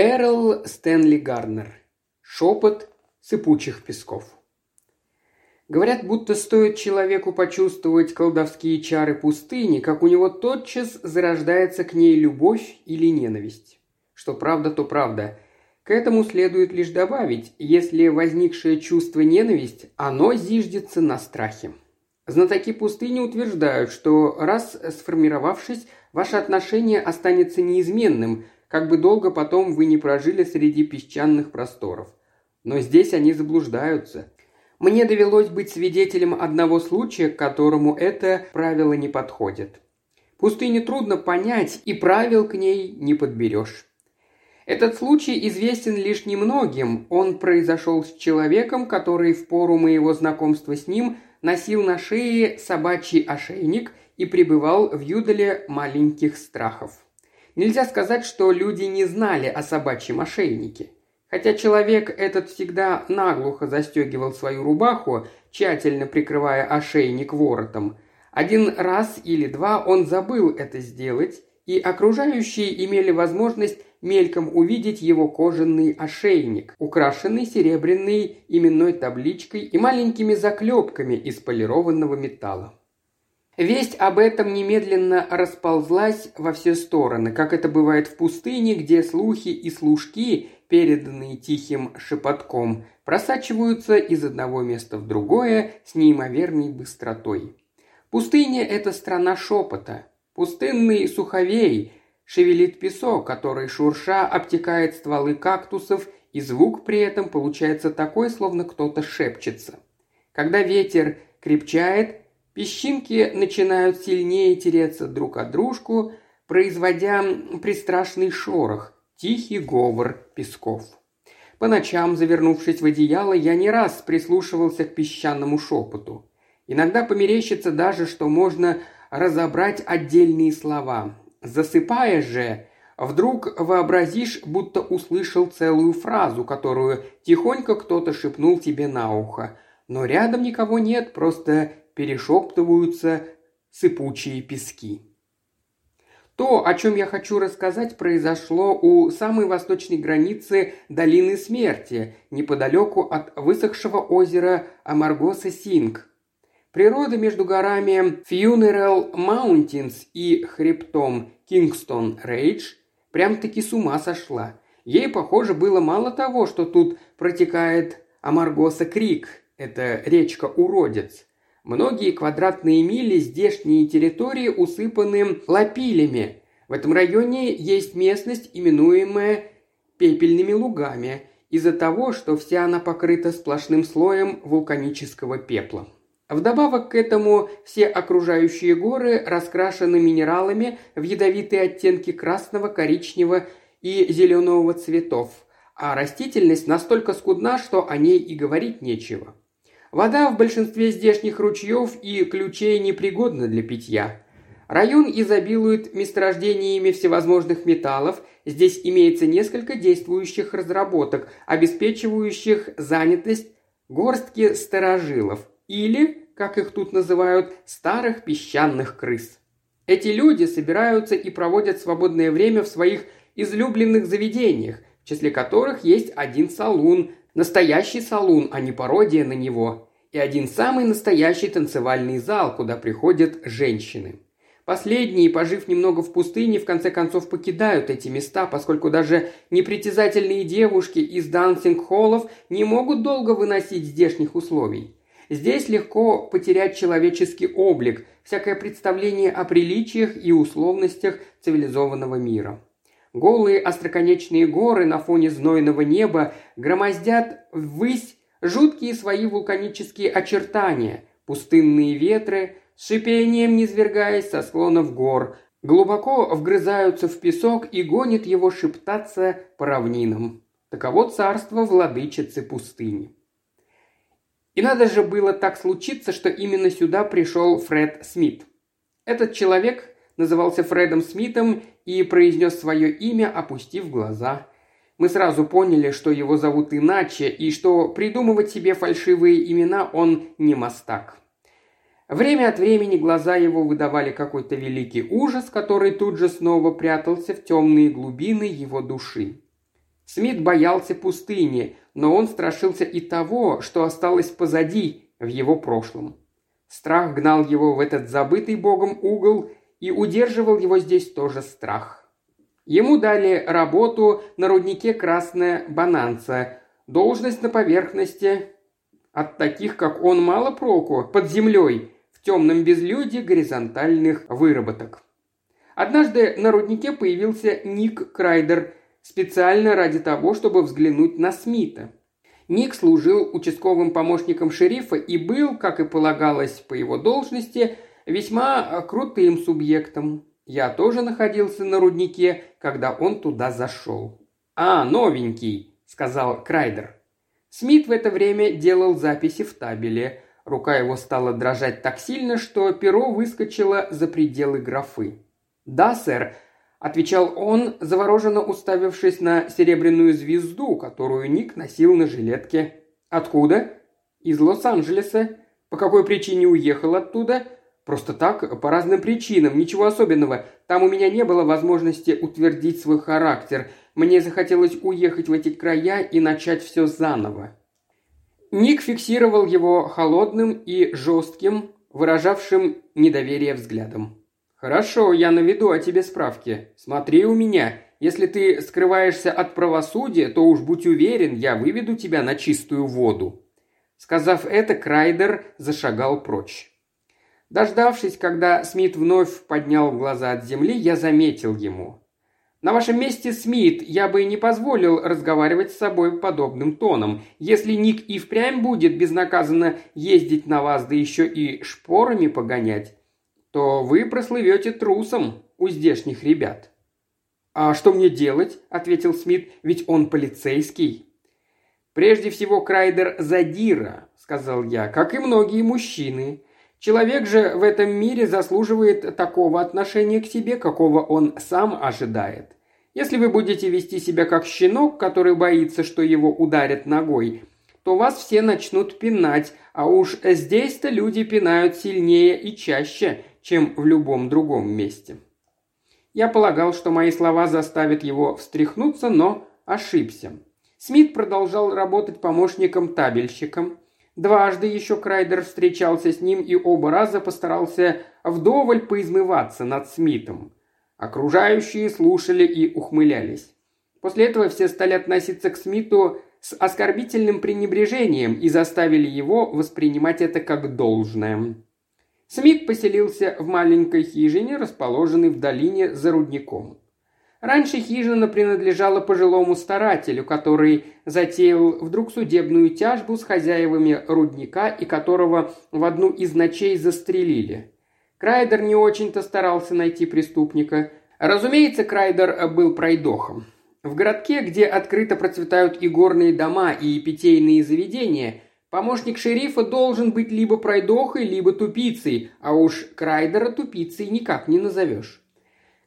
Эрл Стэнли Гарнер. Шепот сыпучих песков. Говорят, будто стоит человеку почувствовать колдовские чары пустыни, как у него тотчас зарождается к ней любовь или ненависть. Что правда, то правда. К этому следует лишь добавить, если возникшее чувство ненависть, оно зиждется на страхе. Знатоки пустыни утверждают, что раз сформировавшись, ваше отношение останется неизменным, как бы долго потом вы не прожили среди песчаных просторов. Но здесь они заблуждаются. Мне довелось быть свидетелем одного случая, к которому это правило не подходит. Пустыню трудно понять, и правил к ней не подберешь. Этот случай известен лишь немногим. Он произошел с человеком, который в пору моего знакомства с ним носил на шее собачий ошейник и пребывал в юдоле маленьких страхов. Нельзя сказать, что люди не знали о собачьем ошейнике. Хотя человек этот всегда наглухо застегивал свою рубаху, тщательно прикрывая ошейник воротом, один раз или два он забыл это сделать, и окружающие имели возможность мельком увидеть его кожаный ошейник, украшенный серебряной именной табличкой и маленькими заклепками из полированного металла. Весть об этом немедленно расползлась во все стороны, как это бывает в пустыне, где слухи и служки, переданные тихим шепотком, просачиваются из одного места в другое с неимоверной быстротой. Пустыня – это страна шепота. Пустынный суховей шевелит песок, который шурша обтекает стволы кактусов, и звук при этом получается такой, словно кто-то шепчется. Когда ветер крепчает, Песчинки начинают сильнее тереться друг от дружку, производя пристрашный шорох, тихий говор песков. По ночам, завернувшись в одеяло, я не раз прислушивался к песчаному шепоту. Иногда померещится даже, что можно разобрать отдельные слова. Засыпая же, вдруг вообразишь, будто услышал целую фразу, которую тихонько кто-то шепнул тебе на ухо. Но рядом никого нет, просто перешептываются сыпучие пески. То, о чем я хочу рассказать, произошло у самой восточной границы долины смерти, неподалеку от высохшего озера Амаргоса-Синг. Природа между горами Funeral Mountains и хребтом Кингстон Рейдж прям-таки с ума сошла. Ей, похоже, было мало того, что тут протекает Амаргоса Крик, это речка-уродец. Многие квадратные мили здешние территории усыпаны лапилями. В этом районе есть местность, именуемая пепельными лугами, из-за того, что вся она покрыта сплошным слоем вулканического пепла. Вдобавок к этому все окружающие горы раскрашены минералами в ядовитые оттенки красного, коричневого и зеленого цветов, а растительность настолько скудна, что о ней и говорить нечего. Вода в большинстве здешних ручьев и ключей непригодна для питья. Район изобилует месторождениями всевозможных металлов, здесь имеется несколько действующих разработок, обеспечивающих занятость горстки старожилов или, как их тут называют, старых песчаных крыс. Эти люди собираются и проводят свободное время в своих излюбленных заведениях, в числе которых есть один салун, Настоящий салун, а не пародия на него. И один самый настоящий танцевальный зал, куда приходят женщины. Последние, пожив немного в пустыне, в конце концов покидают эти места, поскольку даже непритязательные девушки из дансинг-холлов не могут долго выносить здешних условий. Здесь легко потерять человеческий облик, всякое представление о приличиях и условностях цивилизованного мира. Голые остроконечные горы на фоне знойного неба громоздят ввысь жуткие свои вулканические очертания, пустынные ветры, с шипением низвергаясь со склонов гор, глубоко вгрызаются в песок и гонят его шептаться по равнинам. Таково царство владычицы пустыни. И надо же было так случиться, что именно сюда пришел Фред Смит. Этот человек назывался Фредом Смитом и произнес свое имя, опустив глаза. Мы сразу поняли, что его зовут иначе, и что придумывать себе фальшивые имена он не мастак. Время от времени глаза его выдавали какой-то великий ужас, который тут же снова прятался в темные глубины его души. Смит боялся пустыни, но он страшился и того, что осталось позади в его прошлом. Страх гнал его в этот забытый богом угол, и удерживал его здесь тоже страх. Ему дали работу на руднике «Красная Бананца», должность на поверхности. От таких, как он, мало проку под землей, в темном безлюде горизонтальных выработок. Однажды на руднике появился Ник Крайдер специально ради того, чтобы взглянуть на Смита. Ник служил участковым помощником шерифа и был, как и полагалось по его должности, весьма крутым субъектом. Я тоже находился на руднике, когда он туда зашел. «А, новенький», — сказал Крайдер. Смит в это время делал записи в табеле. Рука его стала дрожать так сильно, что перо выскочило за пределы графы. «Да, сэр», — отвечал он, завороженно уставившись на серебряную звезду, которую Ник носил на жилетке. «Откуда?» «Из Лос-Анджелеса. По какой причине уехал оттуда?» Просто так, по разным причинам, ничего особенного. Там у меня не было возможности утвердить свой характер. Мне захотелось уехать в эти края и начать все заново. Ник фиксировал его холодным и жестким, выражавшим недоверие взглядом. «Хорошо, я наведу о тебе справки. Смотри у меня. Если ты скрываешься от правосудия, то уж будь уверен, я выведу тебя на чистую воду». Сказав это, Крайдер зашагал прочь. Дождавшись, когда Смит вновь поднял глаза от земли, я заметил ему. «На вашем месте, Смит, я бы не позволил разговаривать с собой подобным тоном. Если Ник и впрямь будет безнаказанно ездить на вас, да еще и шпорами погонять, то вы прослывете трусом у здешних ребят». «А что мне делать?» – ответил Смит, – «ведь он полицейский». «Прежде всего, Крайдер задира», – сказал я, – «как и многие мужчины. Человек же в этом мире заслуживает такого отношения к себе, какого он сам ожидает. Если вы будете вести себя как щенок, который боится, что его ударят ногой, то вас все начнут пинать, а уж здесь-то люди пинают сильнее и чаще, чем в любом другом месте. Я полагал, что мои слова заставят его встряхнуться, но ошибся. Смит продолжал работать помощником-табельщиком. Дважды еще Крайдер встречался с ним и оба раза постарался вдоволь поизмываться над Смитом. Окружающие слушали и ухмылялись. После этого все стали относиться к Смиту с оскорбительным пренебрежением и заставили его воспринимать это как должное. Смит поселился в маленькой хижине, расположенной в долине за рудником. Раньше хижина принадлежала пожилому старателю, который затеял вдруг судебную тяжбу с хозяевами рудника и которого в одну из ночей застрелили. Крайдер не очень-то старался найти преступника. Разумеется, Крайдер был пройдохом. В городке, где открыто процветают и горные дома, и питейные заведения, помощник шерифа должен быть либо пройдохой, либо тупицей, а уж Крайдера тупицей никак не назовешь.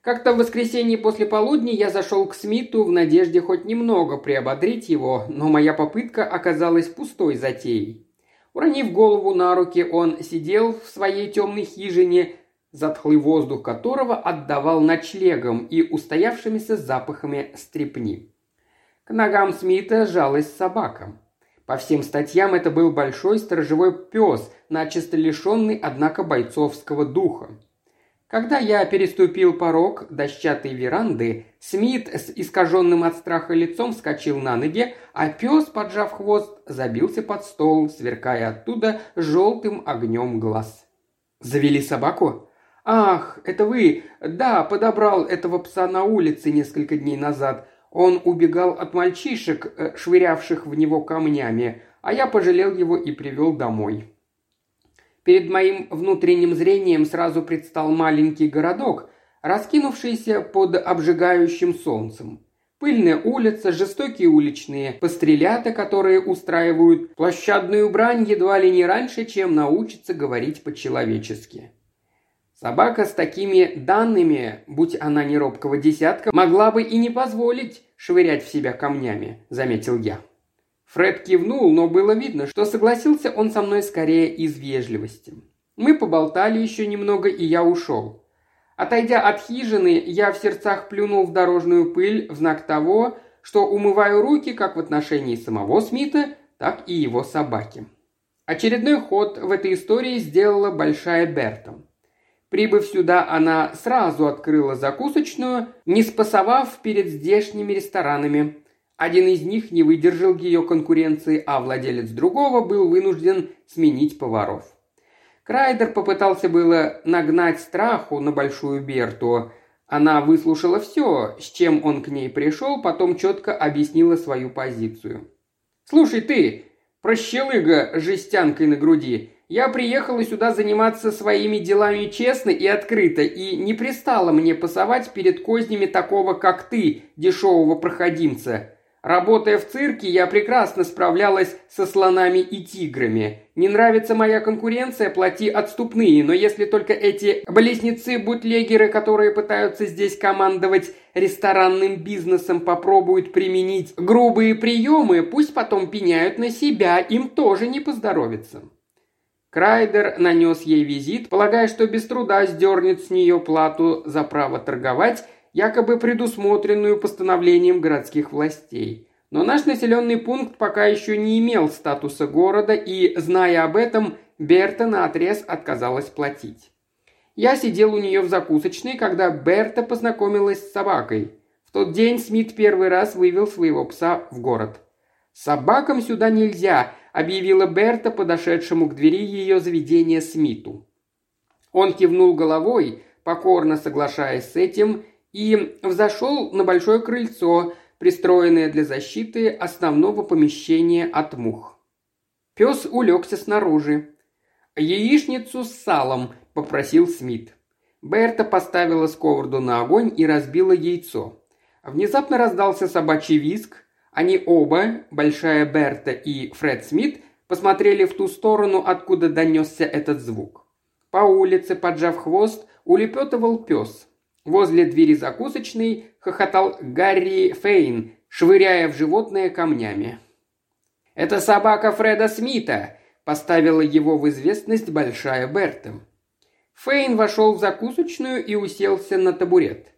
Как-то в воскресенье после полудня я зашел к Смиту в надежде хоть немного приободрить его, но моя попытка оказалась пустой затеей. Уронив голову на руки, он сидел в своей темной хижине, затхлый воздух которого отдавал ночлегом и устоявшимися запахами стрепни. К ногам Смита жалась собака. По всем статьям это был большой сторожевой пес, начисто лишенный, однако, бойцовского духа. Когда я переступил порог дощатой веранды, Смит с искаженным от страха лицом вскочил на ноги, а пес, поджав хвост, забился под стол, сверкая оттуда желтым огнем глаз. «Завели собаку?» «Ах, это вы! Да, подобрал этого пса на улице несколько дней назад. Он убегал от мальчишек, э, швырявших в него камнями, а я пожалел его и привел домой. Перед моим внутренним зрением сразу предстал маленький городок, раскинувшийся под обжигающим солнцем. Пыльная улица, жестокие уличные пострелята, которые устраивают площадную брань едва ли не раньше, чем научатся говорить по-человечески. Собака с такими данными, будь она не робкого десятка, могла бы и не позволить швырять в себя камнями, заметил я. Фред кивнул, но было видно, что согласился он со мной скорее из вежливости. Мы поболтали еще немного, и я ушел. Отойдя от хижины, я в сердцах плюнул в дорожную пыль в знак того, что умываю руки как в отношении самого Смита, так и его собаки. Очередной ход в этой истории сделала Большая Берта. Прибыв сюда, она сразу открыла закусочную, не спасовав перед здешними ресторанами. Один из них не выдержал ее конкуренции, а владелец другого был вынужден сменить поваров. Крайдер попытался было нагнать страху на Большую Берту. Она выслушала все, с чем он к ней пришел, потом четко объяснила свою позицию. «Слушай ты, прощелыга с жестянкой на груди, я приехала сюда заниматься своими делами честно и открыто, и не пристало мне пасовать перед кознями такого, как ты, дешевого проходимца. Работая в цирке, я прекрасно справлялась со слонами и тиграми. Не нравится моя конкуренция, плати отступные, но если только эти близнецы-бутлегеры, которые пытаются здесь командовать ресторанным бизнесом, попробуют применить грубые приемы, пусть потом пеняют на себя, им тоже не поздоровится. Крайдер нанес ей визит, полагая, что без труда сдернет с нее плату за право торговать, якобы предусмотренную постановлением городских властей. Но наш населенный пункт пока еще не имел статуса города, и, зная об этом, Берта наотрез отказалась платить. Я сидел у нее в закусочной, когда Берта познакомилась с собакой. В тот день Смит первый раз вывел своего пса в город. «Собакам сюда нельзя», – объявила Берта, подошедшему к двери ее заведения Смиту. Он кивнул головой, покорно соглашаясь с этим, и взошел на большое крыльцо, пристроенное для защиты основного помещения от мух. Пес улегся снаружи. «Яичницу с салом», – попросил Смит. Берта поставила сковороду на огонь и разбила яйцо. Внезапно раздался собачий визг. Они оба, Большая Берта и Фред Смит, посмотрели в ту сторону, откуда донесся этот звук. По улице, поджав хвост, улепетывал пес – Возле двери закусочной хохотал Гарри Фейн, швыряя в животное камнями. «Это собака Фреда Смита!» – поставила его в известность Большая Берта. Фейн вошел в закусочную и уселся на табурет.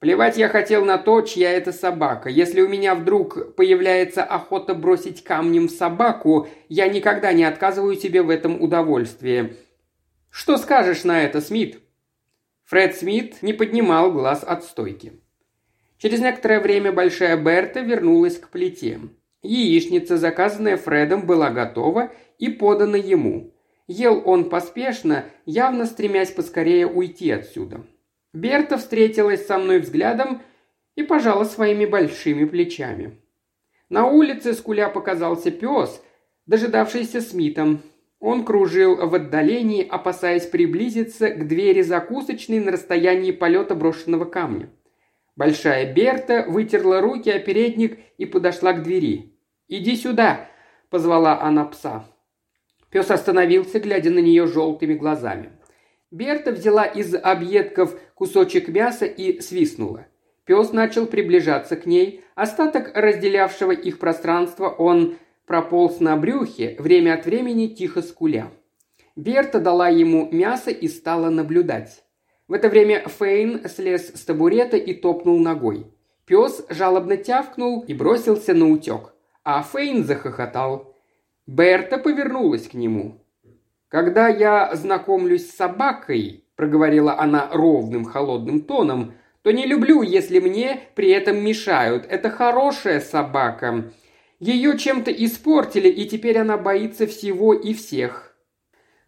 Плевать я хотел на то, чья это собака. Если у меня вдруг появляется охота бросить камнем собаку, я никогда не отказываю себе в этом удовольствии. Что скажешь на это, Смит? Фред Смит не поднимал глаз от стойки. Через некоторое время Большая Берта вернулась к плите. Яичница, заказанная Фредом, была готова и подана ему. Ел он поспешно, явно стремясь поскорее уйти отсюда. Берта встретилась со мной взглядом и пожала своими большими плечами. На улице скуля показался пес, дожидавшийся Смитом. Он кружил в отдалении, опасаясь приблизиться к двери закусочной на расстоянии полета брошенного камня. Большая Берта вытерла руки о передник и подошла к двери. «Иди сюда!» – позвала она пса. Пес остановился, глядя на нее желтыми глазами. Берта взяла из объедков кусочек мяса и свистнула. Пес начал приближаться к ней. Остаток разделявшего их пространства он прополз на брюхе, время от времени тихо скуля. Берта дала ему мясо и стала наблюдать. В это время Фейн слез с табурета и топнул ногой. Пес жалобно тявкнул и бросился на утек, а Фейн захохотал. Берта повернулась к нему. «Когда я знакомлюсь с собакой», – проговорила она ровным холодным тоном, – то не люблю, если мне при этом мешают. Это хорошая собака. Ее чем-то испортили, и теперь она боится всего и всех.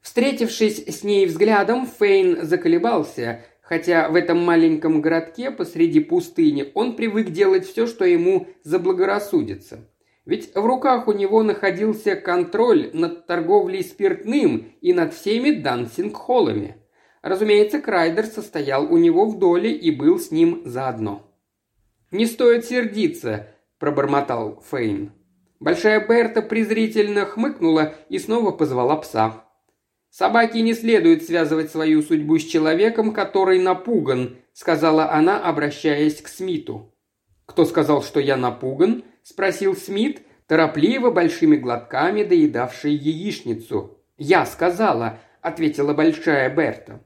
Встретившись с ней взглядом, Фейн заколебался, хотя в этом маленьком городке посреди пустыни он привык делать все, что ему заблагорассудится. Ведь в руках у него находился контроль над торговлей спиртным и над всеми дансинг-холлами. Разумеется, Крайдер состоял у него в доле и был с ним заодно. «Не стоит сердиться», – пробормотал Фейн. Большая Берта презрительно хмыкнула и снова позвала пса. «Собаке не следует связывать свою судьбу с человеком, который напуган», – сказала она, обращаясь к Смиту. «Кто сказал, что я напуган?» – спросил Смит, торопливо большими глотками доедавший яичницу. «Я сказала», – ответила Большая Берта.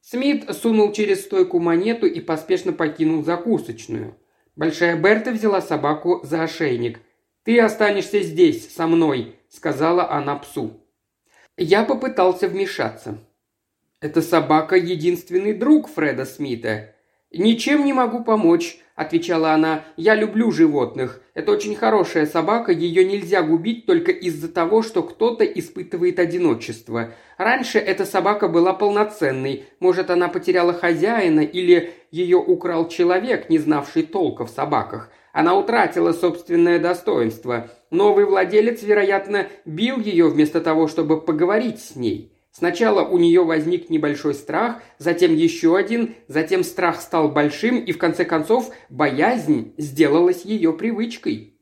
Смит сунул через стойку монету и поспешно покинул закусочную. Большая Берта взяла собаку за ошейник. «Ты останешься здесь, со мной», — сказала она псу. Я попытался вмешаться. «Эта собака — единственный друг Фреда Смита. Ничем не могу помочь. – отвечала она. «Я люблю животных. Это очень хорошая собака, ее нельзя губить только из-за того, что кто-то испытывает одиночество. Раньше эта собака была полноценной. Может, она потеряла хозяина или ее украл человек, не знавший толка в собаках. Она утратила собственное достоинство. Новый владелец, вероятно, бил ее вместо того, чтобы поговорить с ней. Сначала у нее возник небольшой страх, затем еще один, затем страх стал большим, и в конце концов боязнь сделалась ее привычкой.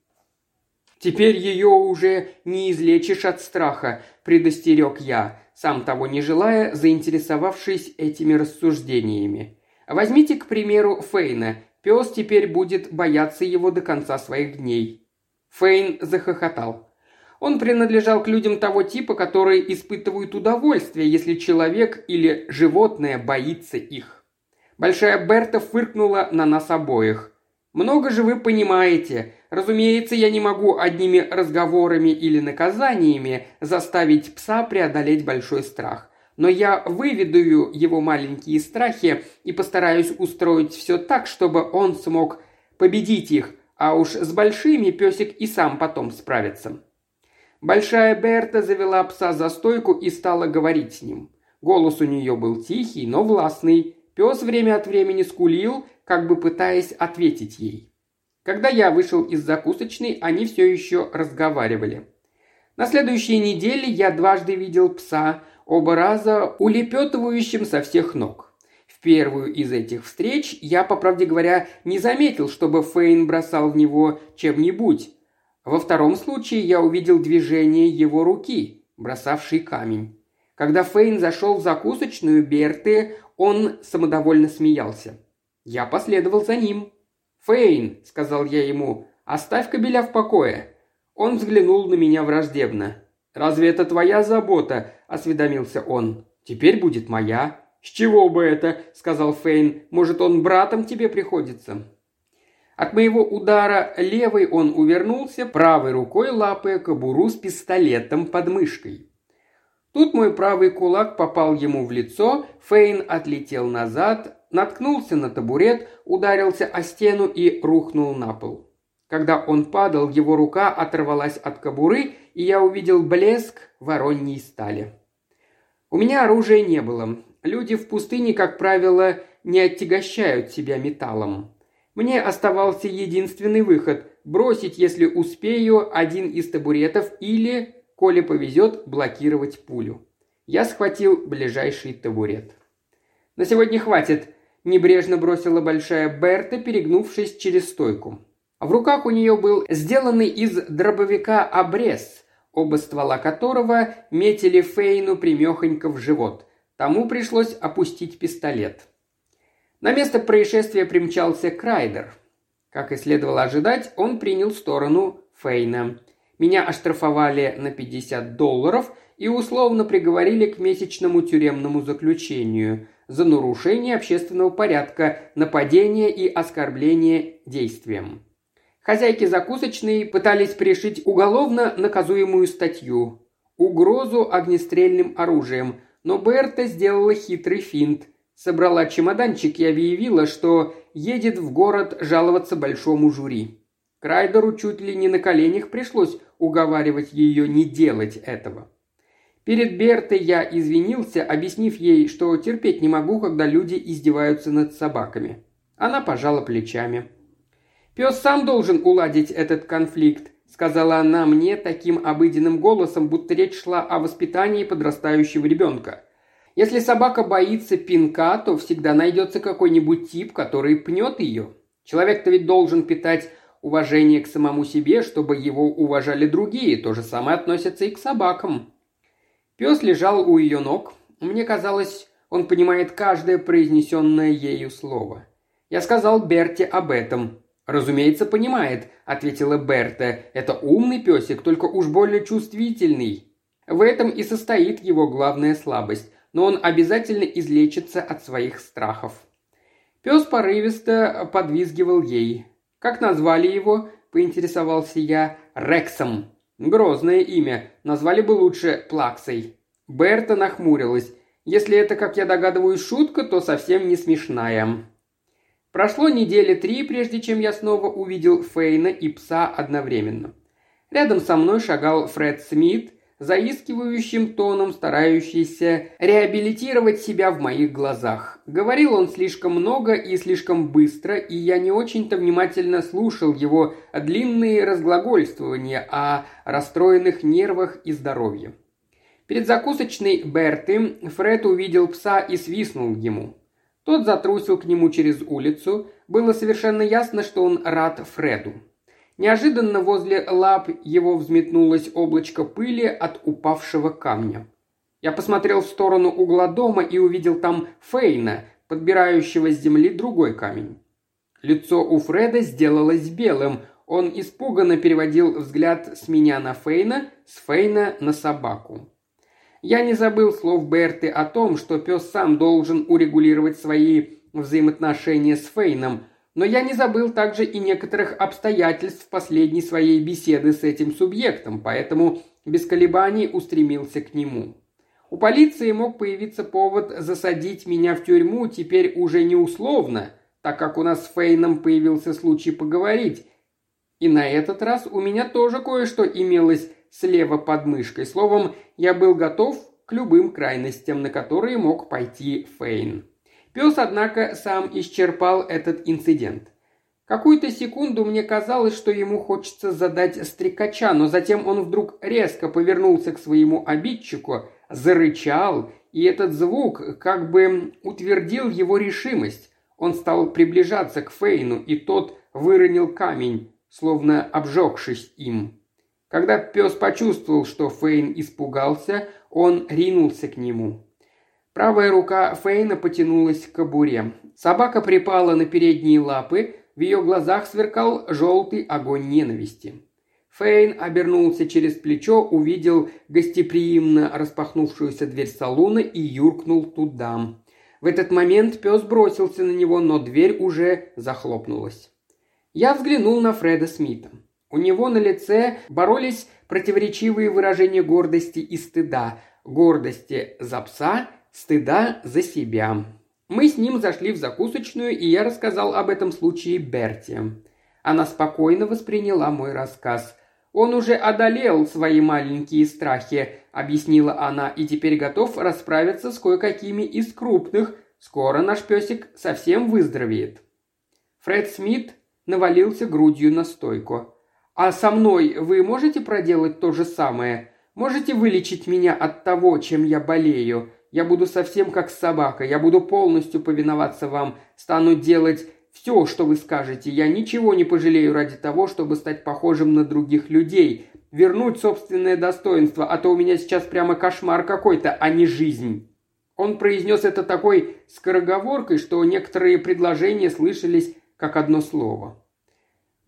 «Теперь ее уже не излечишь от страха», – предостерег я, сам того не желая, заинтересовавшись этими рассуждениями. «Возьмите, к примеру, Фейна. Пес теперь будет бояться его до конца своих дней». Фейн захохотал. Он принадлежал к людям того типа, которые испытывают удовольствие, если человек или животное боится их. Большая Берта фыркнула на нас обоих. «Много же вы понимаете. Разумеется, я не могу одними разговорами или наказаниями заставить пса преодолеть большой страх. Но я выведу его маленькие страхи и постараюсь устроить все так, чтобы он смог победить их, а уж с большими песик и сам потом справится. Большая Берта завела пса за стойку и стала говорить с ним. Голос у нее был тихий, но властный. Пес время от времени скулил, как бы пытаясь ответить ей. Когда я вышел из закусочной, они все еще разговаривали. На следующей неделе я дважды видел пса, оба раза улепетывающим со всех ног. В первую из этих встреч я, по правде говоря, не заметил, чтобы Фейн бросал в него чем-нибудь, во втором случае я увидел движение его руки, бросавшей камень. Когда Фейн зашел в закусочную Берты, он самодовольно смеялся. Я последовал за ним. «Фейн», — сказал я ему, — «оставь кобеля в покое». Он взглянул на меня враждебно. «Разве это твоя забота?» – осведомился он. «Теперь будет моя». «С чего бы это?» – сказал Фейн. «Может, он братом тебе приходится?» От моего удара левой он увернулся, правой рукой лапая кобуру с пистолетом под мышкой. Тут мой правый кулак попал ему в лицо, Фейн отлетел назад, наткнулся на табурет, ударился о стену и рухнул на пол. Когда он падал, его рука оторвалась от кобуры, и я увидел блеск вороньей стали. У меня оружия не было. Люди в пустыне, как правило, не отягощают себя металлом. Мне оставался единственный выход – бросить, если успею, один из табуретов или, коли повезет, блокировать пулю. Я схватил ближайший табурет. «На сегодня хватит», – небрежно бросила большая Берта, перегнувшись через стойку. В руках у нее был сделанный из дробовика обрез, оба ствола которого метили Фейну примехонько в живот. Тому пришлось опустить пистолет – на место происшествия примчался Крайдер. Как и следовало ожидать, он принял сторону Фейна. Меня оштрафовали на 50 долларов и условно приговорили к месячному тюремному заключению за нарушение общественного порядка, нападение и оскорбление действием. Хозяйки закусочной пытались пришить уголовно наказуемую статью – угрозу огнестрельным оружием, но Берта сделала хитрый финт собрала чемоданчик и объявила, что едет в город жаловаться большому жюри. Крайдеру чуть ли не на коленях пришлось уговаривать ее не делать этого. Перед Бертой я извинился, объяснив ей, что терпеть не могу, когда люди издеваются над собаками. Она пожала плечами. «Пес сам должен уладить этот конфликт», — сказала она мне таким обыденным голосом, будто речь шла о воспитании подрастающего ребенка. Если собака боится пинка, то всегда найдется какой-нибудь тип, который пнет ее. Человек-то ведь должен питать уважение к самому себе, чтобы его уважали другие. То же самое относится и к собакам. Пес лежал у ее ног. Мне казалось, он понимает каждое произнесенное ею слово. Я сказал Берте об этом. «Разумеется, понимает», — ответила Берта. «Это умный песик, только уж более чувствительный. В этом и состоит его главная слабость но он обязательно излечится от своих страхов. Пес порывисто подвизгивал ей. «Как назвали его?» – поинтересовался я. «Рексом». «Грозное имя. Назвали бы лучше Плаксой». Берта нахмурилась. «Если это, как я догадываюсь, шутка, то совсем не смешная». Прошло недели три, прежде чем я снова увидел Фейна и пса одновременно. Рядом со мной шагал Фред Смит, заискивающим тоном старающийся реабилитировать себя в моих глазах. Говорил он слишком много и слишком быстро, и я не очень-то внимательно слушал его длинные разглагольствования о расстроенных нервах и здоровье. Перед закусочной Берты Фред увидел пса и свистнул ему. Тот затрусил к нему через улицу. Было совершенно ясно, что он рад Фреду. Неожиданно возле лап его взметнулось облачко пыли от упавшего камня. Я посмотрел в сторону угла дома и увидел там Фейна, подбирающего с земли другой камень. Лицо у Фреда сделалось белым. Он испуганно переводил взгляд с меня на Фейна, с Фейна на собаку. Я не забыл слов Берты о том, что пес сам должен урегулировать свои взаимоотношения с Фейном, но я не забыл также и некоторых обстоятельств последней своей беседы с этим субъектом, поэтому без колебаний устремился к нему. У полиции мог появиться повод засадить меня в тюрьму теперь уже не условно, так как у нас с Фейном появился случай поговорить. И на этот раз у меня тоже кое-что имелось слева под мышкой. Словом, я был готов к любым крайностям, на которые мог пойти Фейн. Пес, однако, сам исчерпал этот инцидент. Какую-то секунду мне казалось, что ему хочется задать стрекача, но затем он вдруг резко повернулся к своему обидчику, зарычал, и этот звук как бы утвердил его решимость. Он стал приближаться к Фейну, и тот выронил камень, словно обжегшись им. Когда пес почувствовал, что Фейн испугался, он ринулся к нему. Правая рука Фейна потянулась к кобуре. Собака припала на передние лапы, в ее глазах сверкал желтый огонь ненависти. Фейн обернулся через плечо, увидел гостеприимно распахнувшуюся дверь салона и юркнул туда. В этот момент пес бросился на него, но дверь уже захлопнулась. Я взглянул на Фреда Смита. У него на лице боролись противоречивые выражения гордости и стыда. Гордости за пса стыда за себя. Мы с ним зашли в закусочную, и я рассказал об этом случае Берти. Она спокойно восприняла мой рассказ. «Он уже одолел свои маленькие страхи», — объяснила она, «и теперь готов расправиться с кое-какими из крупных. Скоро наш песик совсем выздоровеет». Фред Смит навалился грудью на стойку. «А со мной вы можете проделать то же самое? Можете вылечить меня от того, чем я болею? Я буду совсем как собака. Я буду полностью повиноваться вам. Стану делать все, что вы скажете. Я ничего не пожалею ради того, чтобы стать похожим на других людей. Вернуть собственное достоинство, а то у меня сейчас прямо кошмар какой-то, а не жизнь». Он произнес это такой скороговоркой, что некоторые предложения слышались как одно слово.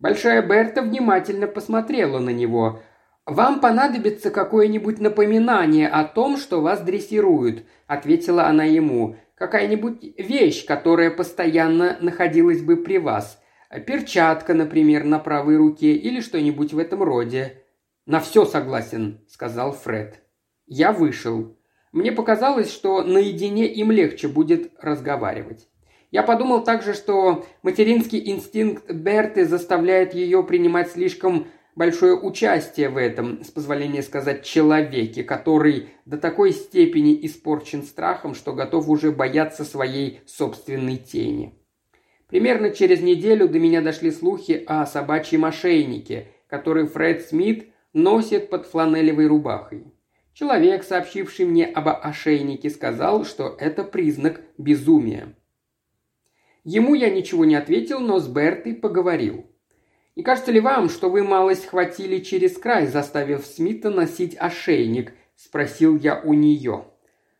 Большая Берта внимательно посмотрела на него – «Вам понадобится какое-нибудь напоминание о том, что вас дрессируют», – ответила она ему. «Какая-нибудь вещь, которая постоянно находилась бы при вас. Перчатка, например, на правой руке или что-нибудь в этом роде». «На все согласен», – сказал Фред. Я вышел. Мне показалось, что наедине им легче будет разговаривать. Я подумал также, что материнский инстинкт Берты заставляет ее принимать слишком большое участие в этом, с позволения сказать, человеке, который до такой степени испорчен страхом, что готов уже бояться своей собственной тени. Примерно через неделю до меня дошли слухи о собачьем ошейнике, который Фред Смит носит под фланелевой рубахой. Человек, сообщивший мне об ошейнике, сказал, что это признак безумия. Ему я ничего не ответил, но с Бертой поговорил – не кажется ли вам, что вы малость хватили через край, заставив Смита носить ошейник?» – спросил я у нее.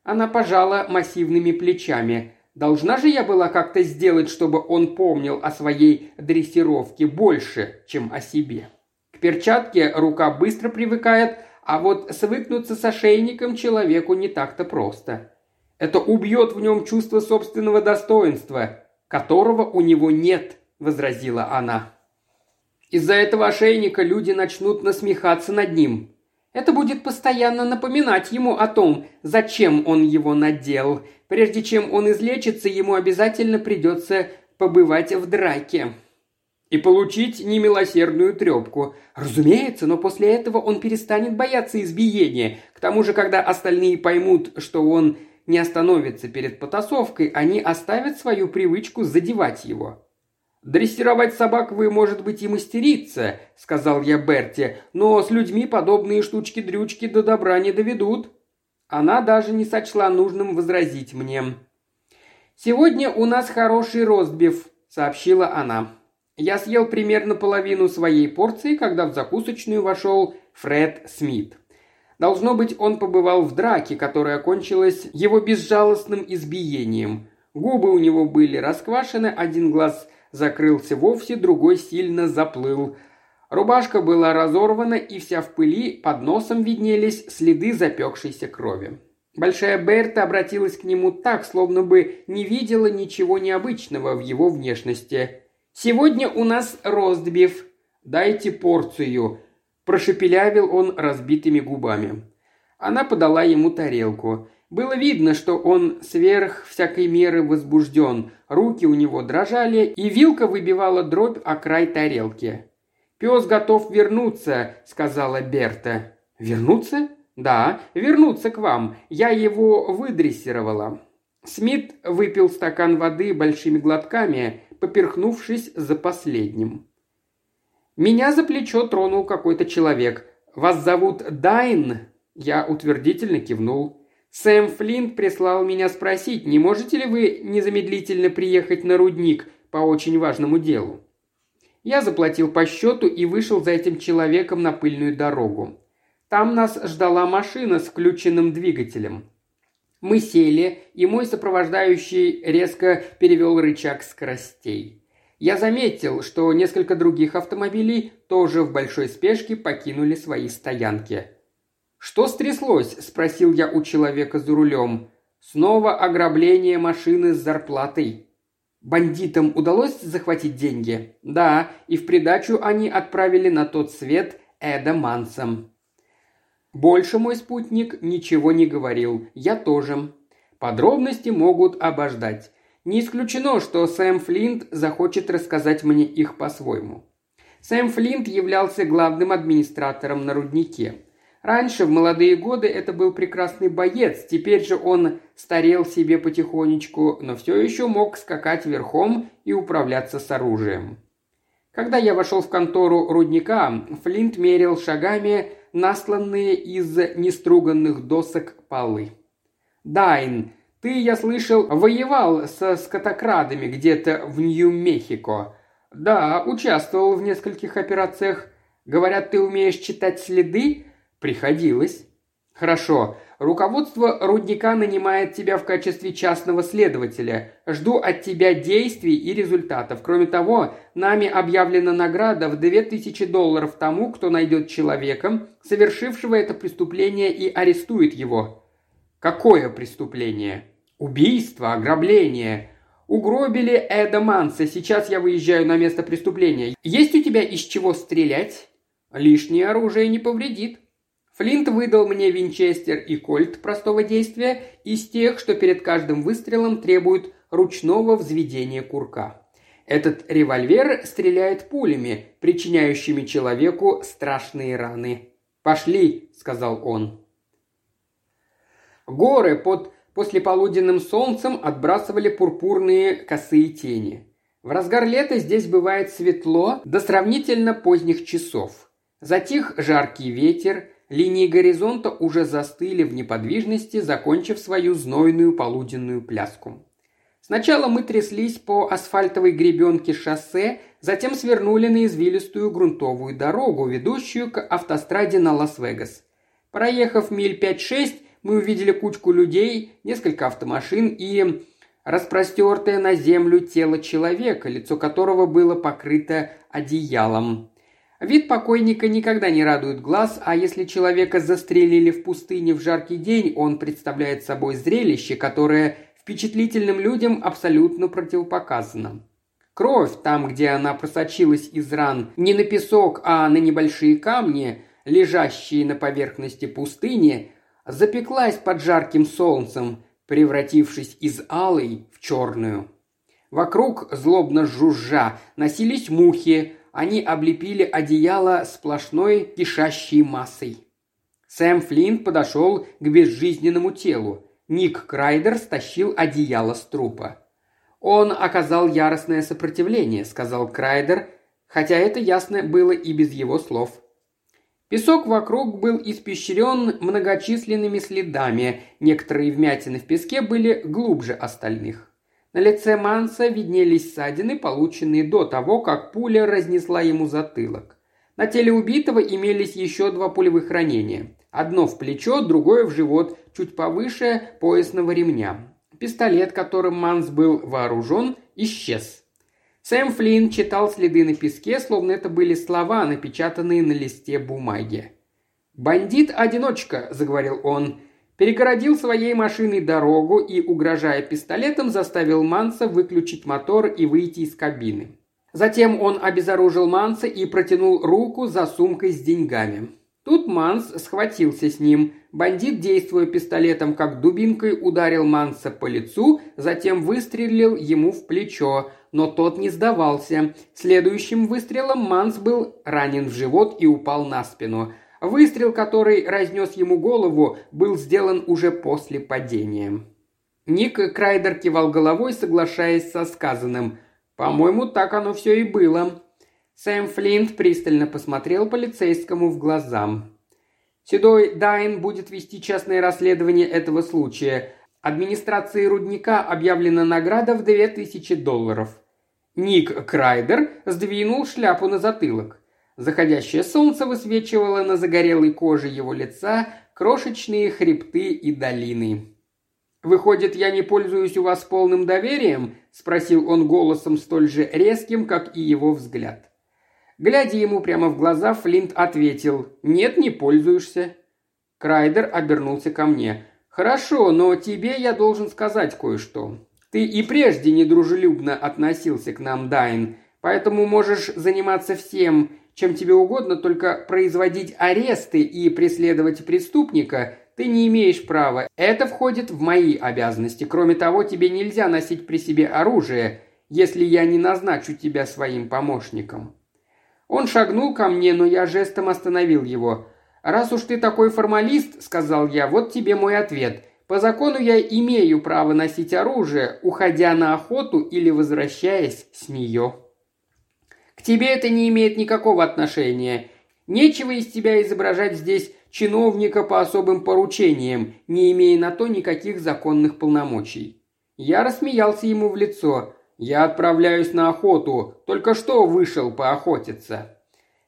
Она пожала массивными плечами. Должна же я была как-то сделать, чтобы он помнил о своей дрессировке больше, чем о себе. К перчатке рука быстро привыкает, а вот свыкнуться с ошейником человеку не так-то просто. Это убьет в нем чувство собственного достоинства, которого у него нет, возразила она. Из-за этого ошейника люди начнут насмехаться над ним. Это будет постоянно напоминать ему о том, зачем он его надел. Прежде чем он излечится, ему обязательно придется побывать в драке. И получить немилосердную трепку. Разумеется, но после этого он перестанет бояться избиения. К тому же, когда остальные поймут, что он не остановится перед потасовкой, они оставят свою привычку задевать его. «Дрессировать собак вы, может быть, и мастерица», — сказал я Берти, «но с людьми подобные штучки-дрючки до добра не доведут». Она даже не сочла нужным возразить мне. «Сегодня у нас хороший ростбиф», — сообщила она. Я съел примерно половину своей порции, когда в закусочную вошел Фред Смит. Должно быть, он побывал в драке, которая окончилась его безжалостным избиением. Губы у него были расквашены, один глаз закрылся вовсе, другой сильно заплыл. Рубашка была разорвана, и вся в пыли, под носом виднелись следы запекшейся крови. Большая Берта обратилась к нему так, словно бы не видела ничего необычного в его внешности. «Сегодня у нас ростбиф. Дайте порцию», – прошепелявил он разбитыми губами. Она подала ему тарелку. Было видно, что он сверх всякой меры возбужден, руки у него дрожали, и вилка выбивала дробь о край тарелки. «Пес готов вернуться», — сказала Берта. «Вернуться?» «Да, вернуться к вам. Я его выдрессировала». Смит выпил стакан воды большими глотками, поперхнувшись за последним. Меня за плечо тронул какой-то человек. «Вас зовут Дайн?» Я утвердительно кивнул. Сэм Флинт прислал меня спросить, не можете ли вы незамедлительно приехать на рудник по очень важному делу. Я заплатил по счету и вышел за этим человеком на пыльную дорогу. Там нас ждала машина с включенным двигателем. Мы сели, и мой сопровождающий резко перевел рычаг скоростей. Я заметил, что несколько других автомобилей тоже в большой спешке покинули свои стоянки. «Что стряслось?» – спросил я у человека за рулем. «Снова ограбление машины с зарплатой». Бандитам удалось захватить деньги? Да, и в придачу они отправили на тот свет Эда Мансом. Больше мой спутник ничего не говорил, я тоже. Подробности могут обождать. Не исключено, что Сэм Флинт захочет рассказать мне их по-своему. Сэм Флинт являлся главным администратором на руднике. Раньше, в молодые годы, это был прекрасный боец, теперь же он старел себе потихонечку, но все еще мог скакать верхом и управляться с оружием. Когда я вошел в контору рудника, Флинт мерил шагами насланные из неструганных досок полы. «Дайн, ты, я слышал, воевал со скотокрадами где-то в Нью-Мехико». «Да, участвовал в нескольких операциях. Говорят, ты умеешь читать следы?» «Приходилось». «Хорошо. Руководство рудника нанимает тебя в качестве частного следователя. Жду от тебя действий и результатов. Кроме того, нами объявлена награда в 2000 долларов тому, кто найдет человека, совершившего это преступление и арестует его». «Какое преступление?» «Убийство, ограбление», Угробили Эда Манса. Сейчас я выезжаю на место преступления. Есть у тебя из чего стрелять? Лишнее оружие не повредит. Флинт выдал мне винчестер и кольт простого действия из тех, что перед каждым выстрелом требуют ручного взведения курка. Этот револьвер стреляет пулями, причиняющими человеку страшные раны. «Пошли», — сказал он. Горы под послеполуденным солнцем отбрасывали пурпурные косые тени. В разгар лета здесь бывает светло до сравнительно поздних часов. Затих жаркий ветер, Линии горизонта уже застыли в неподвижности, закончив свою знойную полуденную пляску. Сначала мы тряслись по асфальтовой гребенке шоссе, затем свернули на извилистую грунтовую дорогу, ведущую к автостраде на Лас-Вегас. Проехав миль 5-6, мы увидели кучку людей, несколько автомашин и распростертое на землю тело человека, лицо которого было покрыто одеялом. Вид покойника никогда не радует глаз, а если человека застрелили в пустыне в жаркий день, он представляет собой зрелище, которое впечатлительным людям абсолютно противопоказано. Кровь там, где она просочилась из ран, не на песок, а на небольшие камни, лежащие на поверхности пустыни, запеклась под жарким солнцем, превратившись из алой в черную. Вокруг, злобно жужжа, носились мухи, они облепили одеяло сплошной кишащей массой. Сэм Флинт подошел к безжизненному телу. Ник Крайдер стащил одеяло с трупа. «Он оказал яростное сопротивление», — сказал Крайдер, хотя это ясно было и без его слов. Песок вокруг был испещрен многочисленными следами, некоторые вмятины в песке были глубже остальных. На лице Манса виднелись ссадины, полученные до того, как пуля разнесла ему затылок. На теле убитого имелись еще два пулевых ранения. Одно в плечо, другое в живот, чуть повыше поясного ремня. Пистолет, которым Манс был вооружен, исчез. Сэм Флинн читал следы на песке, словно это были слова, напечатанные на листе бумаги. «Бандит-одиночка», – заговорил он, – перегородил своей машиной дорогу и, угрожая пистолетом, заставил Манса выключить мотор и выйти из кабины. Затем он обезоружил Манса и протянул руку за сумкой с деньгами. Тут Манс схватился с ним. Бандит, действуя пистолетом как дубинкой, ударил Манса по лицу, затем выстрелил ему в плечо, но тот не сдавался. Следующим выстрелом Манс был ранен в живот и упал на спину. Выстрел, который разнес ему голову, был сделан уже после падения. Ник Крайдер кивал головой, соглашаясь со сказанным. «По-моему, так оно все и было. Сэм Флинт пристально посмотрел полицейскому в глаза. «Седой Дайн будет вести частное расследование этого случая. Администрации рудника объявлена награда в 2000 долларов». Ник Крайдер сдвинул шляпу на затылок. Заходящее солнце высвечивало на загорелой коже его лица крошечные хребты и долины. «Выходит, я не пользуюсь у вас полным доверием?» – спросил он голосом столь же резким, как и его взгляд. Глядя ему прямо в глаза, Флинт ответил «Нет, не пользуешься». Крайдер обернулся ко мне. «Хорошо, но тебе я должен сказать кое-что. Ты и прежде недружелюбно относился к нам, Дайн, поэтому можешь заниматься всем, чем тебе угодно, только производить аресты и преследовать преступника ты не имеешь права. Это входит в мои обязанности. Кроме того, тебе нельзя носить при себе оружие, если я не назначу тебя своим помощником. Он шагнул ко мне, но я жестом остановил его. «Раз уж ты такой формалист», — сказал я, — «вот тебе мой ответ. По закону я имею право носить оружие, уходя на охоту или возвращаясь с нее». «К тебе это не имеет никакого отношения. Нечего из тебя изображать здесь чиновника по особым поручениям, не имея на то никаких законных полномочий». Я рассмеялся ему в лицо. «Я отправляюсь на охоту. Только что вышел поохотиться».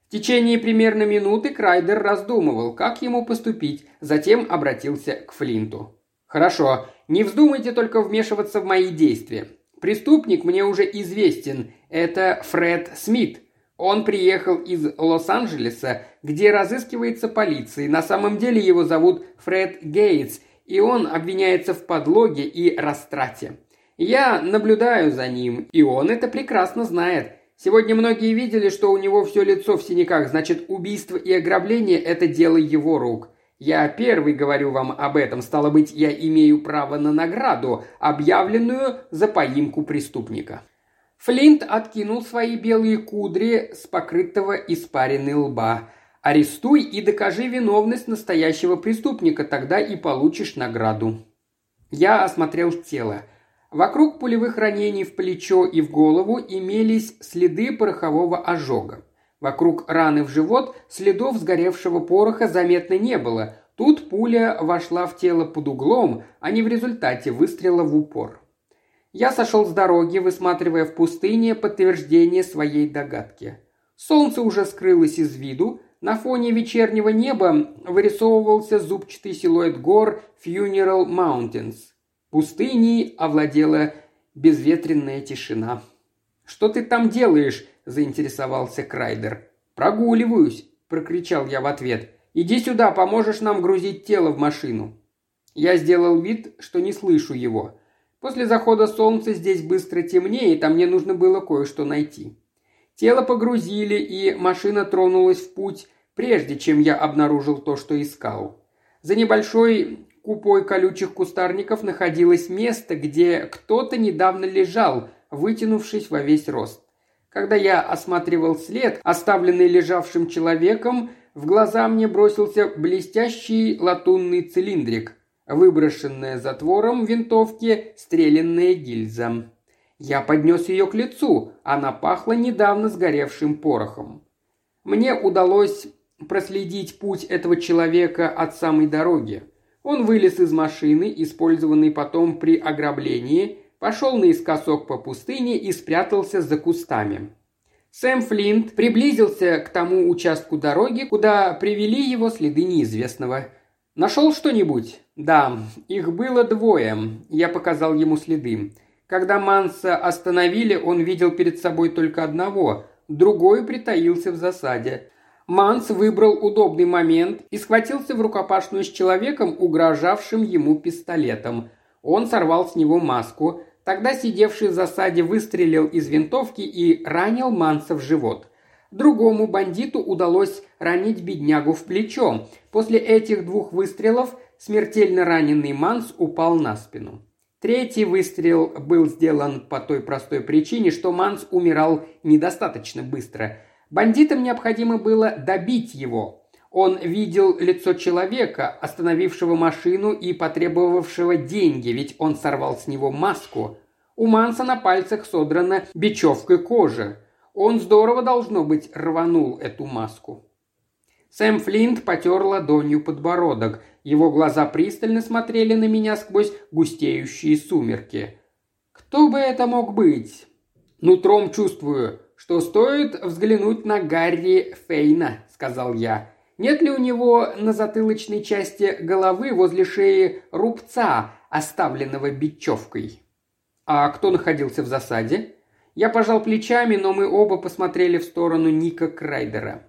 В течение примерно минуты Крайдер раздумывал, как ему поступить, затем обратился к Флинту. «Хорошо, не вздумайте только вмешиваться в мои действия. Преступник мне уже известен. Это Фред Смит. Он приехал из Лос-Анджелеса, где разыскивается полицией. На самом деле его зовут Фред Гейтс, и он обвиняется в подлоге и растрате. Я наблюдаю за ним, и он это прекрасно знает. Сегодня многие видели, что у него все лицо в синяках, значит, убийство и ограбление – это дело его рук. Я первый говорю вам об этом, стало быть, я имею право на награду, объявленную за поимку преступника». Флинт откинул свои белые кудри с покрытого испаренной лба. «Арестуй и докажи виновность настоящего преступника, тогда и получишь награду». Я осмотрел тело – Вокруг пулевых ранений в плечо и в голову имелись следы порохового ожога. Вокруг раны в живот следов сгоревшего пороха заметно не было. Тут пуля вошла в тело под углом, а не в результате выстрела в упор. Я сошел с дороги, высматривая в пустыне подтверждение своей догадки. Солнце уже скрылось из виду, на фоне вечернего неба вырисовывался зубчатый силуэт гор Funeral Mountains – Пустыней овладела безветренная тишина. «Что ты там делаешь?» – заинтересовался Крайдер. «Прогуливаюсь», – прокричал я в ответ. «Иди сюда, поможешь нам грузить тело в машину». Я сделал вид, что не слышу его. После захода солнца здесь быстро темнеет, а мне нужно было кое-что найти. Тело погрузили, и машина тронулась в путь, прежде чем я обнаружил то, что искал. За небольшой купой колючих кустарников находилось место, где кто-то недавно лежал, вытянувшись во весь рост. Когда я осматривал след, оставленный лежавшим человеком, в глаза мне бросился блестящий латунный цилиндрик, выброшенная затвором винтовки стрелянная гильза. Я поднес ее к лицу, она пахла недавно сгоревшим порохом. Мне удалось проследить путь этого человека от самой дороги. Он вылез из машины, использованной потом при ограблении, пошел наискосок по пустыне и спрятался за кустами. Сэм Флинт приблизился к тому участку дороги, куда привели его следы неизвестного. «Нашел что-нибудь?» «Да, их было двое», – я показал ему следы. Когда Манса остановили, он видел перед собой только одного, другой притаился в засаде. Манс выбрал удобный момент и схватился в рукопашную с человеком, угрожавшим ему пистолетом. Он сорвал с него маску. Тогда сидевший в засаде выстрелил из винтовки и ранил Манса в живот. Другому бандиту удалось ранить беднягу в плечо. После этих двух выстрелов смертельно раненый Манс упал на спину. Третий выстрел был сделан по той простой причине, что Манс умирал недостаточно быстро. Бандитам необходимо было добить его. Он видел лицо человека, остановившего машину и потребовавшего деньги, ведь он сорвал с него маску. У Манса на пальцах содрана бечевка кожи. Он здорово, должно быть, рванул эту маску. Сэм Флинт потер ладонью подбородок. Его глаза пристально смотрели на меня сквозь густеющие сумерки. «Кто бы это мог быть?» «Нутром чувствую, что стоит взглянуть на Гарри Фейна», — сказал я. «Нет ли у него на затылочной части головы возле шеи рубца, оставленного бечевкой?» «А кто находился в засаде?» Я пожал плечами, но мы оба посмотрели в сторону Ника Крайдера.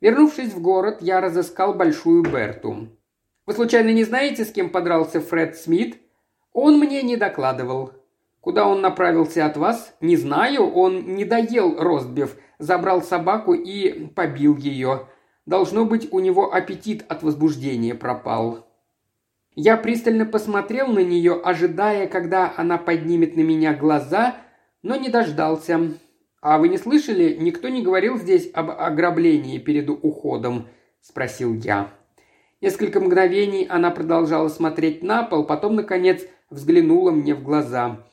Вернувшись в город, я разыскал Большую Берту. «Вы случайно не знаете, с кем подрался Фред Смит?» «Он мне не докладывал. Куда он направился от вас? Не знаю, он не доел ростбиф, забрал собаку и побил ее. Должно быть, у него аппетит от возбуждения пропал. Я пристально посмотрел на нее, ожидая, когда она поднимет на меня глаза, но не дождался. «А вы не слышали, никто не говорил здесь об ограблении перед уходом?» – спросил я. Несколько мгновений она продолжала смотреть на пол, потом, наконец, взглянула мне в глаза.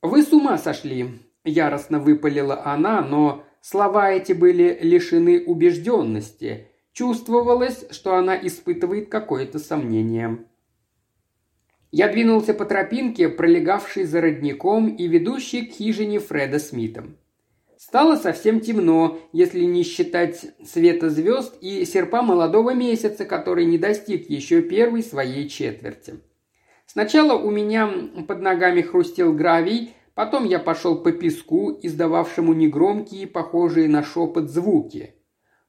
«Вы с ума сошли!» – яростно выпалила она, но слова эти были лишены убежденности. Чувствовалось, что она испытывает какое-то сомнение. Я двинулся по тропинке, пролегавшей за родником и ведущей к хижине Фреда Смита. Стало совсем темно, если не считать света звезд и серпа молодого месяца, который не достиг еще первой своей четверти. Сначала у меня под ногами хрустел гравий, потом я пошел по песку, издававшему негромкие, похожие на шепот звуки.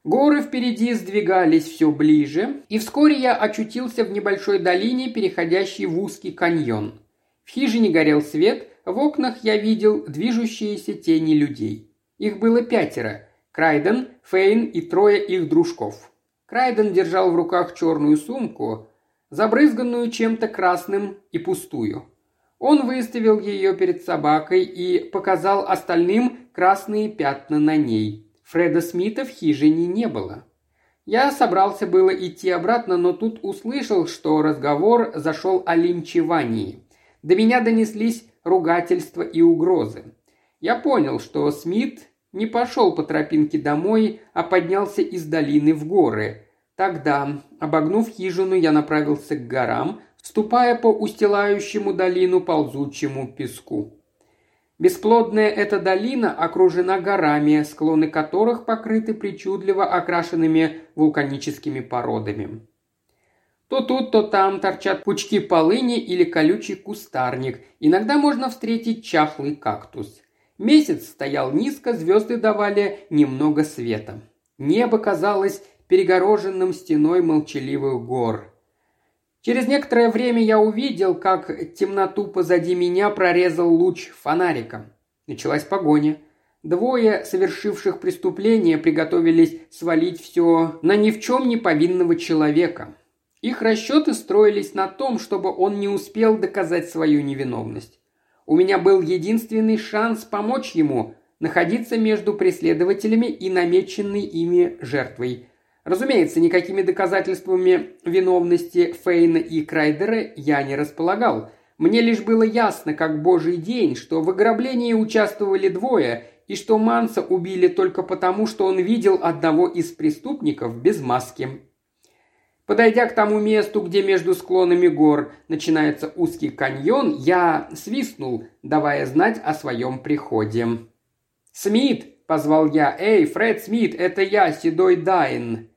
Горы впереди сдвигались все ближе, и вскоре я очутился в небольшой долине, переходящей в узкий каньон. В хижине горел свет, в окнах я видел движущиеся тени людей. Их было пятеро – Крайден, Фейн и трое их дружков. Крайден держал в руках черную сумку, забрызганную чем-то красным и пустую. Он выставил ее перед собакой и показал остальным красные пятна на ней. Фреда Смита в хижине не было. Я собрался было идти обратно, но тут услышал, что разговор зашел о линчевании. До меня донеслись ругательства и угрозы. Я понял, что Смит не пошел по тропинке домой, а поднялся из долины в горы. Тогда, обогнув хижину, я направился к горам, ступая по устилающему долину ползучему песку. Бесплодная эта долина окружена горами, склоны которых покрыты причудливо окрашенными вулканическими породами. То тут, то там торчат пучки полыни или колючий кустарник. Иногда можно встретить чахлый кактус. Месяц стоял низко, звезды давали немного света. Небо казалось перегороженным стеной молчаливых гор. Через некоторое время я увидел, как темноту позади меня прорезал луч фонарика. Началась погоня. Двое, совершивших преступление, приготовились свалить все на ни в чем не повинного человека. Их расчеты строились на том, чтобы он не успел доказать свою невиновность. У меня был единственный шанс помочь ему находиться между преследователями и намеченной ими жертвой. Разумеется, никакими доказательствами виновности Фейна и Крайдера я не располагал. Мне лишь было ясно, как божий день, что в ограблении участвовали двое, и что Манса убили только потому, что он видел одного из преступников без маски. Подойдя к тому месту, где между склонами гор начинается узкий каньон, я свистнул, давая знать о своем приходе. «Смит!» – позвал я. «Эй, Фред Смит, это я, Седой Дайн!»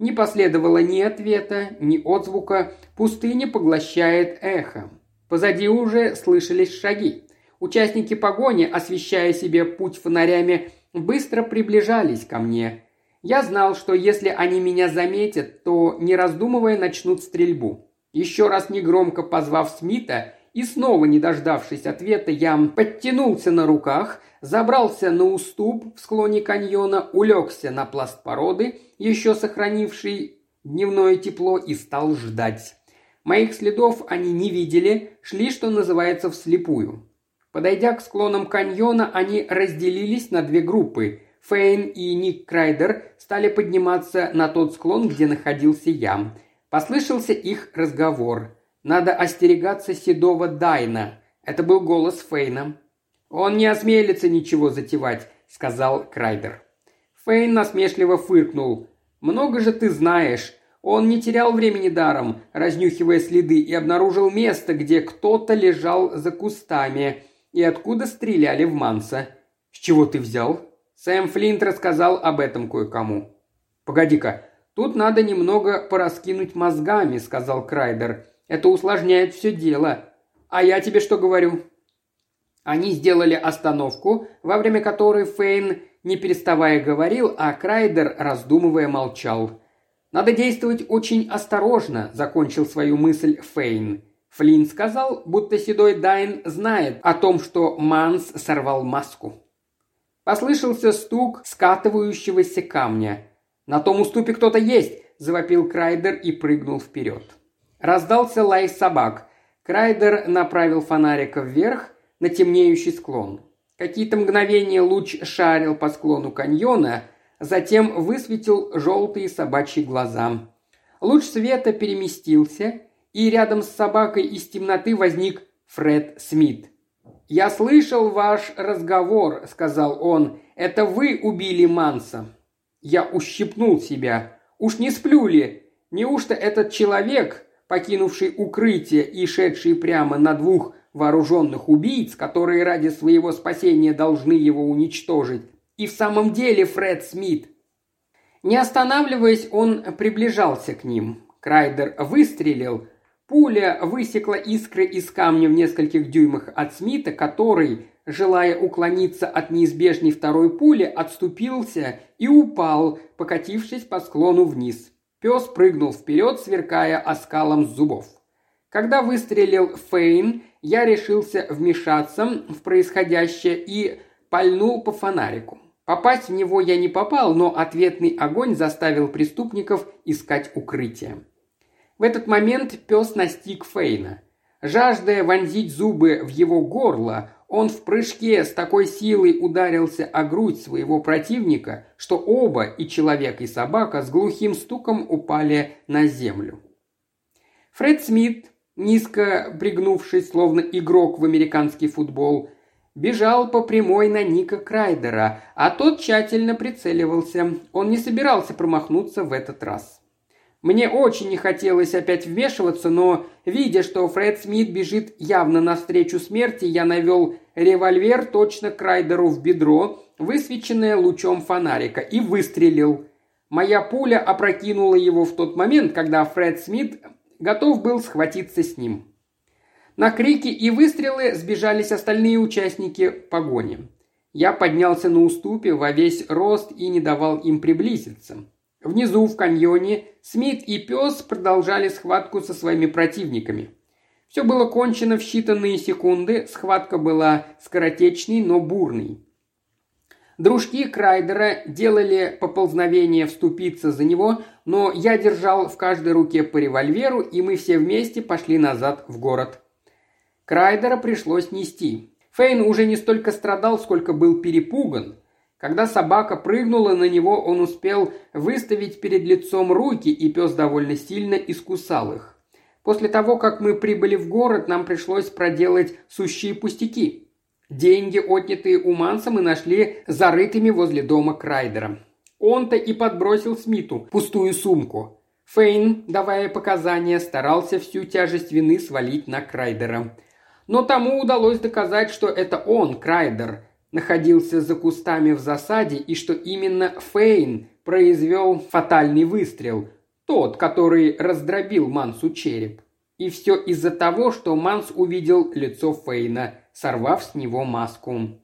Не последовало ни ответа, ни отзвука, пустыня поглощает эхо. Позади уже слышались шаги. Участники погони, освещая себе путь фонарями, быстро приближались ко мне. Я знал, что если они меня заметят, то, не раздумывая, начнут стрельбу. Еще раз негромко позвав Смита и снова не дождавшись ответа, я подтянулся на руках, забрался на уступ в склоне каньона, улегся на пласт породы, еще сохранивший дневное тепло, и стал ждать. Моих следов они не видели, шли, что называется, вслепую. Подойдя к склонам каньона, они разделились на две группы. Фейн и Ник Крайдер стали подниматься на тот склон, где находился я. Послышался их разговор. «Надо остерегаться седого Дайна». Это был голос Фейна. «Он не осмелится ничего затевать», — сказал Крайдер. Фейн насмешливо фыркнул. «Много же ты знаешь. Он не терял времени даром, разнюхивая следы, и обнаружил место, где кто-то лежал за кустами, и откуда стреляли в Манса. С чего ты взял?» Сэм Флинт рассказал об этом кое-кому. «Погоди-ка, тут надо немного пораскинуть мозгами», — сказал Крайдер. «Это усложняет все дело. А я тебе что говорю?» Они сделали остановку, во время которой Фейн, не переставая, говорил, а Крайдер, раздумывая, молчал. «Надо действовать очень осторожно», – закончил свою мысль Фейн. Флинн сказал, будто седой Дайн знает о том, что Манс сорвал маску. Послышался стук скатывающегося камня. «На том уступе кто-то есть!» – завопил Крайдер и прыгнул вперед. Раздался лай собак. Крайдер направил фонарика вверх на темнеющий склон. Какие-то мгновения луч шарил по склону каньона, затем высветил желтые собачьи глаза. Луч света переместился, и рядом с собакой из темноты возник Фред Смит. «Я слышал ваш разговор», — сказал он. «Это вы убили Манса». Я ущипнул себя. Уж не сплю ли? Неужто этот человек, покинувший укрытие и шедший прямо на двух вооруженных убийц, которые ради своего спасения должны его уничтожить, и в самом деле Фред Смит? Не останавливаясь, он приближался к ним. Крайдер выстрелил, Пуля высекла искры из камня в нескольких дюймах от Смита, который, желая уклониться от неизбежной второй пули, отступился и упал, покатившись по склону вниз. Пес прыгнул вперед, сверкая оскалом зубов. Когда выстрелил Фейн, я решился вмешаться в происходящее и пальнул по фонарику. Попасть в него я не попал, но ответный огонь заставил преступников искать укрытие. В этот момент пес настиг Фейна. Жаждая вонзить зубы в его горло, он в прыжке с такой силой ударился о грудь своего противника, что оба, и человек, и собака, с глухим стуком упали на землю. Фред Смит, низко пригнувшись, словно игрок в американский футбол, бежал по прямой на Ника Крайдера, а тот тщательно прицеливался. Он не собирался промахнуться в этот раз. Мне очень не хотелось опять вмешиваться, но, видя, что Фред Смит бежит явно навстречу смерти, я навел револьвер точно к Райдеру в бедро, высвеченное лучом фонарика, и выстрелил. Моя пуля опрокинула его в тот момент, когда Фред Смит готов был схватиться с ним. На крики и выстрелы сбежались остальные участники погони. Я поднялся на уступе во весь рост и не давал им приблизиться. Внизу, в каньоне, Смит и пес продолжали схватку со своими противниками. Все было кончено в считанные секунды, схватка была скоротечной, но бурной. Дружки Крайдера делали поползновение вступиться за него, но я держал в каждой руке по револьверу, и мы все вместе пошли назад в город. Крайдера пришлось нести. Фейн уже не столько страдал, сколько был перепуган. Когда собака прыгнула на него, он успел выставить перед лицом руки, и пес довольно сильно искусал их. После того, как мы прибыли в город, нам пришлось проделать сущие пустяки. Деньги, отнятые у Манса, мы нашли зарытыми возле дома Крайдера. Он-то и подбросил Смиту пустую сумку. Фейн, давая показания, старался всю тяжесть вины свалить на Крайдера. Но тому удалось доказать, что это он, Крайдер, находился за кустами в засаде и что именно Фейн произвел фатальный выстрел, тот, который раздробил Мансу череп. И все из-за того, что Манс увидел лицо Фейна, сорвав с него маску.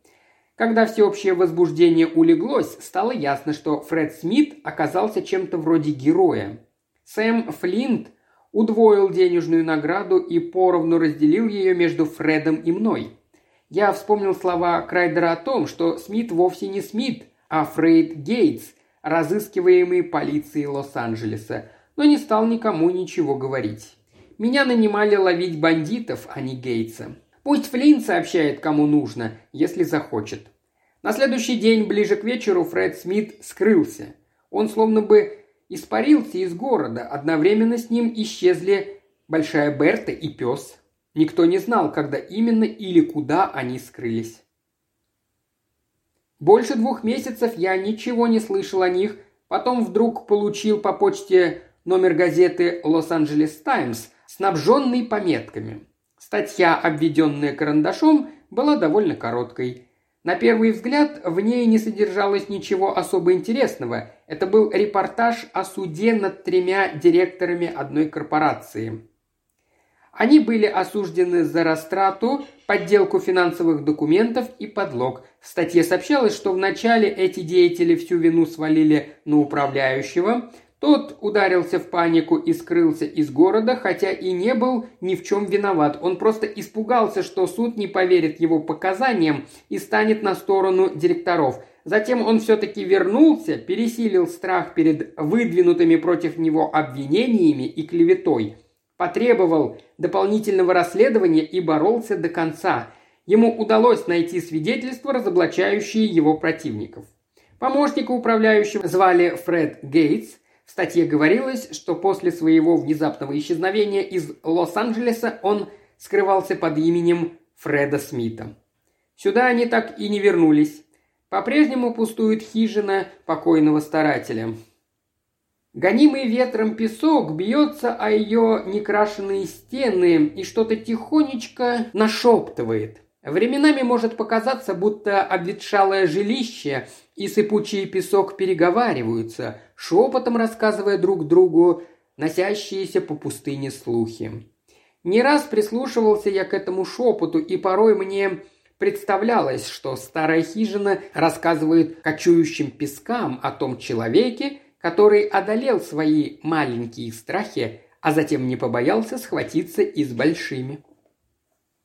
Когда всеобщее возбуждение улеглось, стало ясно, что Фред Смит оказался чем-то вроде героя. Сэм Флинт удвоил денежную награду и поровну разделил ее между Фредом и мной. Я вспомнил слова Крайдера о том, что Смит вовсе не Смит, а Фрейд Гейтс, разыскиваемый полицией Лос-Анджелеса, но не стал никому ничего говорить. Меня нанимали ловить бандитов, а не Гейтса. Пусть Флинн сообщает, кому нужно, если захочет. На следующий день, ближе к вечеру, Фред Смит скрылся. Он словно бы испарился из города. Одновременно с ним исчезли Большая Берта и пес. Никто не знал, когда именно или куда они скрылись. Больше двух месяцев я ничего не слышал о них, потом вдруг получил по почте номер газеты «Лос-Анджелес Таймс», снабженный пометками. Статья, обведенная карандашом, была довольно короткой. На первый взгляд в ней не содержалось ничего особо интересного. Это был репортаж о суде над тремя директорами одной корпорации. Они были осуждены за растрату, подделку финансовых документов и подлог. В статье сообщалось, что вначале эти деятели всю вину свалили на управляющего, тот ударился в панику и скрылся из города, хотя и не был ни в чем виноват. Он просто испугался, что суд не поверит его показаниям и станет на сторону директоров. Затем он все-таки вернулся, пересилил страх перед выдвинутыми против него обвинениями и клеветой. Потребовал дополнительного расследования и боролся до конца. Ему удалось найти свидетельства, разоблачающие его противников. Помощника управляющего звали Фред Гейтс, в статье говорилось, что после своего внезапного исчезновения из Лос-Анджелеса он скрывался под именем Фреда Смита. Сюда они так и не вернулись. По-прежнему пустует хижина покойного старателя. Гонимый ветром песок бьется о ее некрашенные стены и что-то тихонечко нашептывает – Временами может показаться, будто обветшалое жилище и сыпучий песок переговариваются, шепотом рассказывая друг другу носящиеся по пустыне слухи. Не раз прислушивался я к этому шепоту, и порой мне представлялось, что старая хижина рассказывает кочующим пескам о том человеке, который одолел свои маленькие страхи, а затем не побоялся схватиться и с большими.